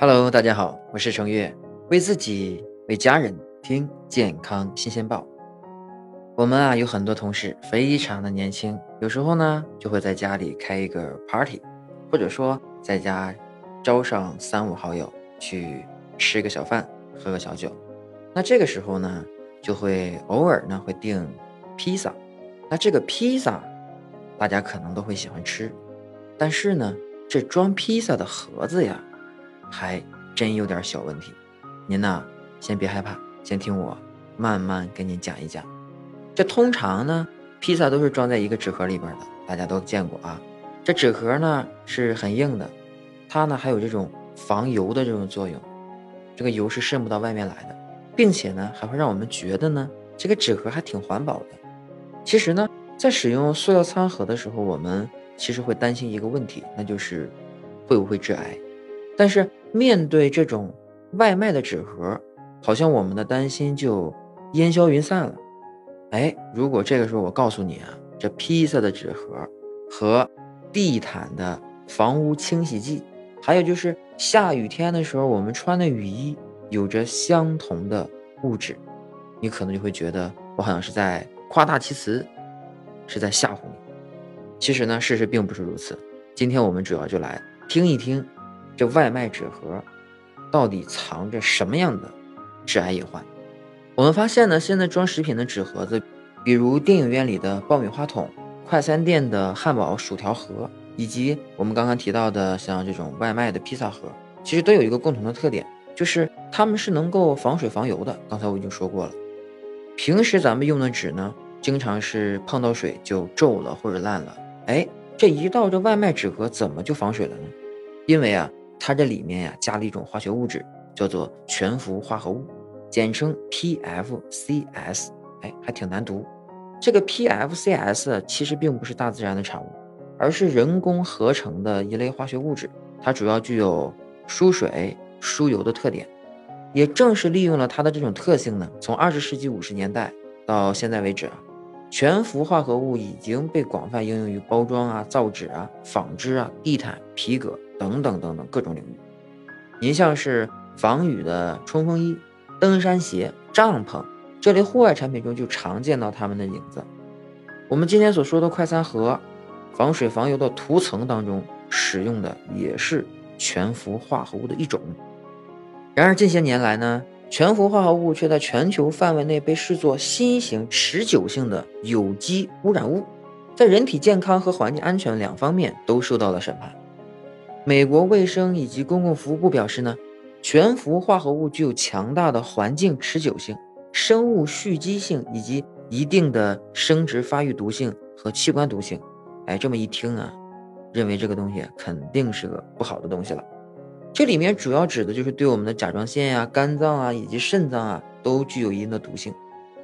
Hello，大家好，我是程月，为自己为家人听健康新鲜报。我们啊有很多同事非常的年轻，有时候呢就会在家里开一个 party，或者说在家招上三五好友去吃个小饭，喝个小酒。那这个时候呢，就会偶尔呢会订披萨。那这个披萨，大家可能都会喜欢吃，但是呢，这装披萨的盒子呀。还真有点小问题，您呢先别害怕，先听我慢慢跟您讲一讲。这通常呢，披萨都是装在一个纸盒里边的，大家都见过啊。这纸盒呢是很硬的，它呢还有这种防油的这种作用，这个油是渗不到外面来的，并且呢还会让我们觉得呢这个纸盒还挺环保的。其实呢，在使用塑料餐盒的时候，我们其实会担心一个问题，那就是会不会致癌。但是面对这种外卖的纸盒，好像我们的担心就烟消云散了。哎，如果这个时候我告诉你啊，这披萨的纸盒和地毯的房屋清洗剂，还有就是下雨天的时候我们穿的雨衣有着相同的物质，你可能就会觉得我好像是在夸大其词，是在吓唬你。其实呢，事实并不是如此。今天我们主要就来听一听。这外卖纸盒到底藏着什么样的致癌隐患？我们发现呢，现在装食品的纸盒子，比如电影院里的爆米花桶、快餐店的汉堡薯条盒，以及我们刚刚提到的像这种外卖的披萨盒，其实都有一个共同的特点，就是它们是能够防水防油的。刚才我已经说过了，平时咱们用的纸呢，经常是碰到水就皱了或者烂了。哎，这一到这外卖纸盒，怎么就防水了呢？因为啊。它这里面呀加了一种化学物质，叫做全氟化合物，简称 PFCs。哎，还挺难读。这个 PFCs 其实并不是大自然的产物，而是人工合成的一类化学物质。它主要具有疏水、疏油的特点。也正是利用了它的这种特性呢，从二十世纪五十年代到现在为止啊，全氟化合物已经被广泛应用于包装啊、造纸啊、纺织啊、地毯、皮革。等等等等各种领域，您像是防雨的冲锋衣、登山鞋、帐篷这类户外产品中就常见到它们的影子。我们今天所说的快餐盒，防水防油的涂层当中使用的也是全氟化合物的一种。然而近些年来呢，全氟化合物却在全球范围内被视作新型持久性的有机污染物，在人体健康和环境安全两方面都受到了审判。美国卫生以及公共服务部表示呢，全氟化合物具有强大的环境持久性、生物蓄积性以及一定的生殖发育毒性和器官毒性。哎，这么一听啊，认为这个东西肯定是个不好的东西了。这里面主要指的就是对我们的甲状腺呀、肝脏啊以及肾脏啊都具有一定的毒性。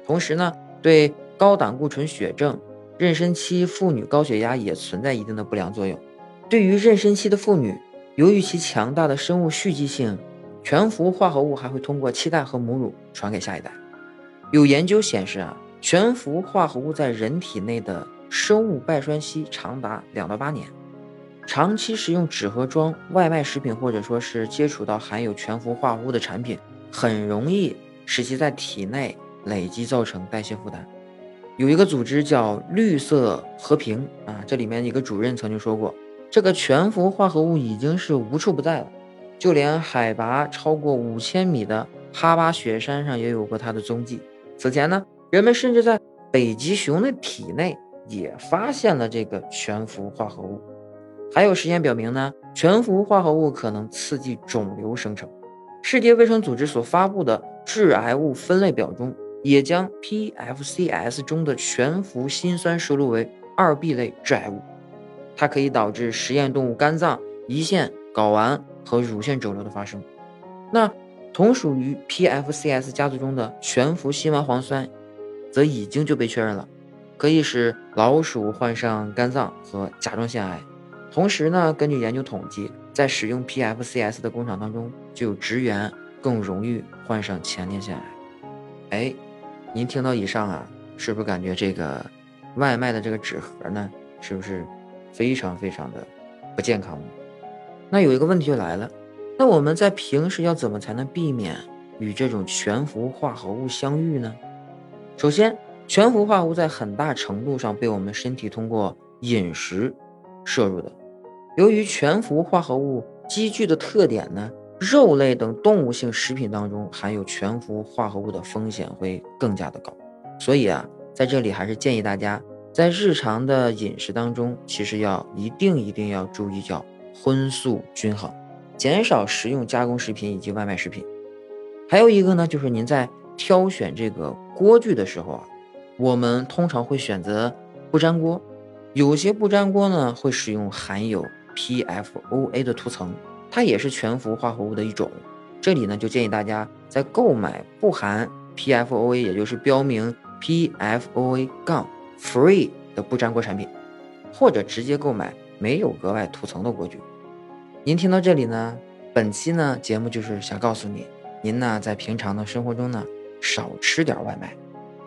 同时呢，对高胆固醇血症、妊娠期妇女高血压也存在一定的不良作用。对于妊娠期的妇女，由于其强大的生物蓄积性，全氟化合物还会通过脐带和母乳传给下一代。有研究显示啊，全氟化合物在人体内的生物半衰期长达两到八年。长期食用纸盒装外卖食品，或者说是接触到含有全氟化合物的产品，很容易使其在体内累积，造成代谢负担。有一个组织叫绿色和平啊，这里面一个主任曾经说过。这个全氟化合物已经是无处不在了，就连海拔超过五千米的哈巴雪山上也有过它的踪迹。此前呢，人们甚至在北极熊的体内也发现了这个全氟化合物。还有实验表明呢，全氟化合物可能刺激肿瘤生成。世界卫生组织所发布的致癌物分类表中，也将 PFCs 中的全氟辛酸收录为二 B 类致癌物。它可以导致实验动物肝脏、胰腺、睾丸和乳腺肿瘤的发生。那同属于 PFCs 家族中的全氟辛烷磺酸，则已经就被确认了，可以使老鼠患上肝脏和甲状腺癌。同时呢，根据研究统计，在使用 PFCs 的工厂当中，就有职员更容易患上前列腺癌。哎，您听到以上啊，是不是感觉这个外卖的这个纸盒呢，是不是？非常非常的不健康。那有一个问题就来了，那我们在平时要怎么才能避免与这种全氟化合物相遇呢？首先，全氟化合物在很大程度上被我们身体通过饮食摄入的。由于全氟化合物积聚的特点呢，肉类等动物性食品当中含有全氟化合物的风险会更加的高。所以啊，在这里还是建议大家在日常的饮食当中，其实要一定一定要注意叫荤素均衡，减少食用加工食品以及外卖食品。还有一个呢，就是您在挑选这个锅具的时候啊，我们通常会选择不粘锅，有些不粘锅呢会使用含有 PFOA 的涂层，它也是全氟化合物的一种。这里呢就建议大家在购买不含 PFOA，也就是标明。PFOA- 杠 free 的不粘锅产品或者直接购买没有额外涂层的锅具。您听到这里呢本期呢节目就是想告诉您您呢在平常的生活中呢少吃点外卖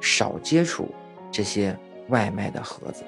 少接触这些外卖的盒子。